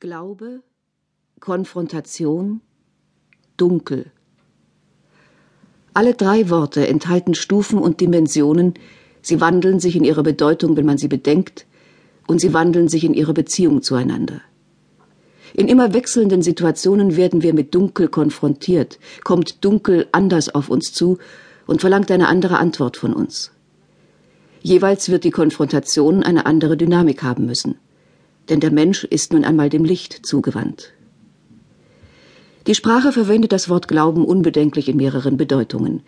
Glaube, Konfrontation, Dunkel. Alle drei Worte enthalten Stufen und Dimensionen, sie wandeln sich in ihrer Bedeutung, wenn man sie bedenkt, und sie wandeln sich in ihrer Beziehung zueinander. In immer wechselnden Situationen werden wir mit Dunkel konfrontiert, kommt Dunkel anders auf uns zu und verlangt eine andere Antwort von uns. Jeweils wird die Konfrontation eine andere Dynamik haben müssen denn der Mensch ist nun einmal dem Licht zugewandt. Die Sprache verwendet das Wort Glauben unbedenklich in mehreren Bedeutungen.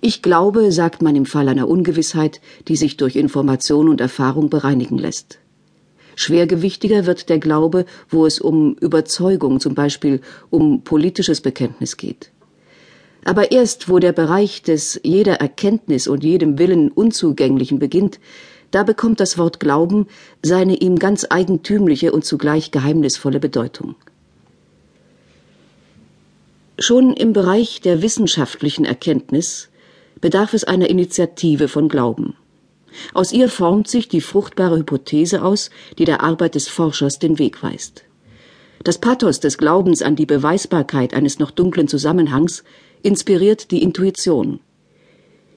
Ich glaube, sagt man im Fall einer Ungewissheit, die sich durch Information und Erfahrung bereinigen lässt. Schwergewichtiger wird der Glaube, wo es um Überzeugung, zum Beispiel um politisches Bekenntnis geht. Aber erst, wo der Bereich des jeder Erkenntnis und jedem Willen Unzugänglichen beginnt, da bekommt das Wort Glauben seine ihm ganz eigentümliche und zugleich geheimnisvolle Bedeutung. Schon im Bereich der wissenschaftlichen Erkenntnis bedarf es einer Initiative von Glauben. Aus ihr formt sich die fruchtbare Hypothese aus, die der Arbeit des Forschers den Weg weist. Das Pathos des Glaubens an die Beweisbarkeit eines noch dunklen Zusammenhangs inspiriert die Intuition.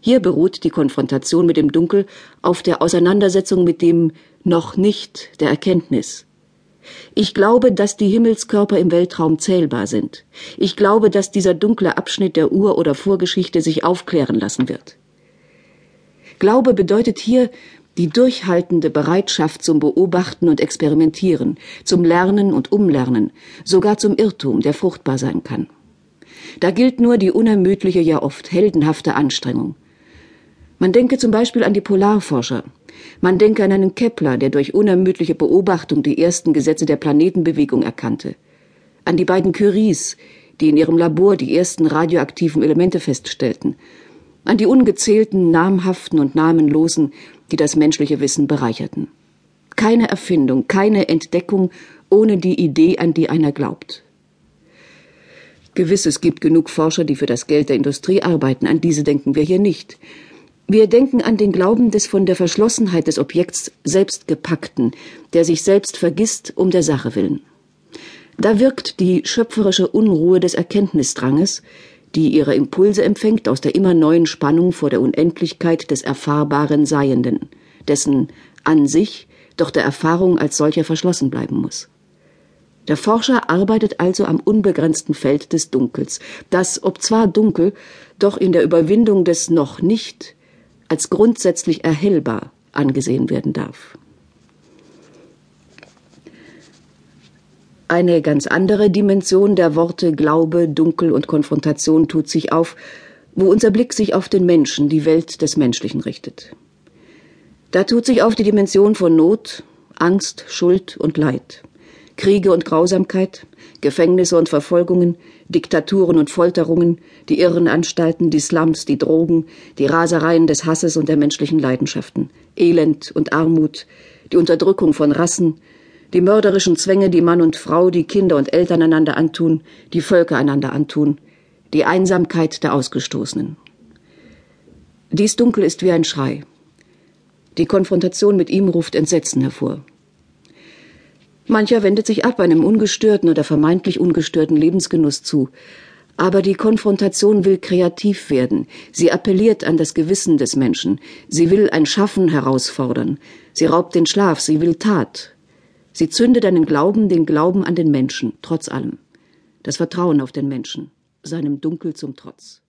Hier beruht die Konfrontation mit dem Dunkel auf der Auseinandersetzung mit dem noch nicht der Erkenntnis. Ich glaube, dass die Himmelskörper im Weltraum zählbar sind. Ich glaube, dass dieser dunkle Abschnitt der Ur- oder Vorgeschichte sich aufklären lassen wird. Glaube bedeutet hier die durchhaltende Bereitschaft zum Beobachten und Experimentieren, zum Lernen und Umlernen, sogar zum Irrtum, der fruchtbar sein kann. Da gilt nur die unermüdliche, ja oft heldenhafte Anstrengung. Man denke zum Beispiel an die Polarforscher. Man denke an einen Kepler, der durch unermüdliche Beobachtung die ersten Gesetze der Planetenbewegung erkannte. An die beiden Curies, die in ihrem Labor die ersten radioaktiven Elemente feststellten. An die ungezählten namhaften und namenlosen, die das menschliche Wissen bereicherten. Keine Erfindung, keine Entdeckung ohne die Idee, an die einer glaubt. Gewiss, es gibt genug Forscher, die für das Geld der Industrie arbeiten, an diese denken wir hier nicht. Wir denken an den Glauben des von der Verschlossenheit des Objekts selbst gepackten, der sich selbst vergisst um der Sache willen. Da wirkt die schöpferische Unruhe des Erkenntnisdranges, die ihre Impulse empfängt aus der immer neuen Spannung vor der Unendlichkeit des erfahrbaren Seienden, dessen an sich doch der Erfahrung als solcher verschlossen bleiben muss. Der Forscher arbeitet also am unbegrenzten Feld des Dunkels, das, ob zwar dunkel, doch in der Überwindung des noch nicht als grundsätzlich erhellbar angesehen werden darf. Eine ganz andere Dimension der Worte Glaube, Dunkel und Konfrontation tut sich auf, wo unser Blick sich auf den Menschen, die Welt des Menschlichen richtet. Da tut sich auf die Dimension von Not, Angst, Schuld und Leid. Kriege und Grausamkeit, Gefängnisse und Verfolgungen, Diktaturen und Folterungen, die Irrenanstalten, die Slums, die Drogen, die Rasereien des Hasses und der menschlichen Leidenschaften, Elend und Armut, die Unterdrückung von Rassen, die mörderischen Zwänge, die Mann und Frau, die Kinder und Eltern einander antun, die Völker einander antun, die Einsamkeit der Ausgestoßenen. Dies Dunkel ist wie ein Schrei. Die Konfrontation mit ihm ruft Entsetzen hervor. Mancher wendet sich ab einem ungestörten oder vermeintlich ungestörten Lebensgenuss zu. Aber die Konfrontation will kreativ werden. Sie appelliert an das Gewissen des Menschen. Sie will ein Schaffen herausfordern. Sie raubt den Schlaf. Sie will Tat. Sie zündet einen Glauben, den Glauben an den Menschen, trotz allem. Das Vertrauen auf den Menschen, seinem Dunkel zum Trotz.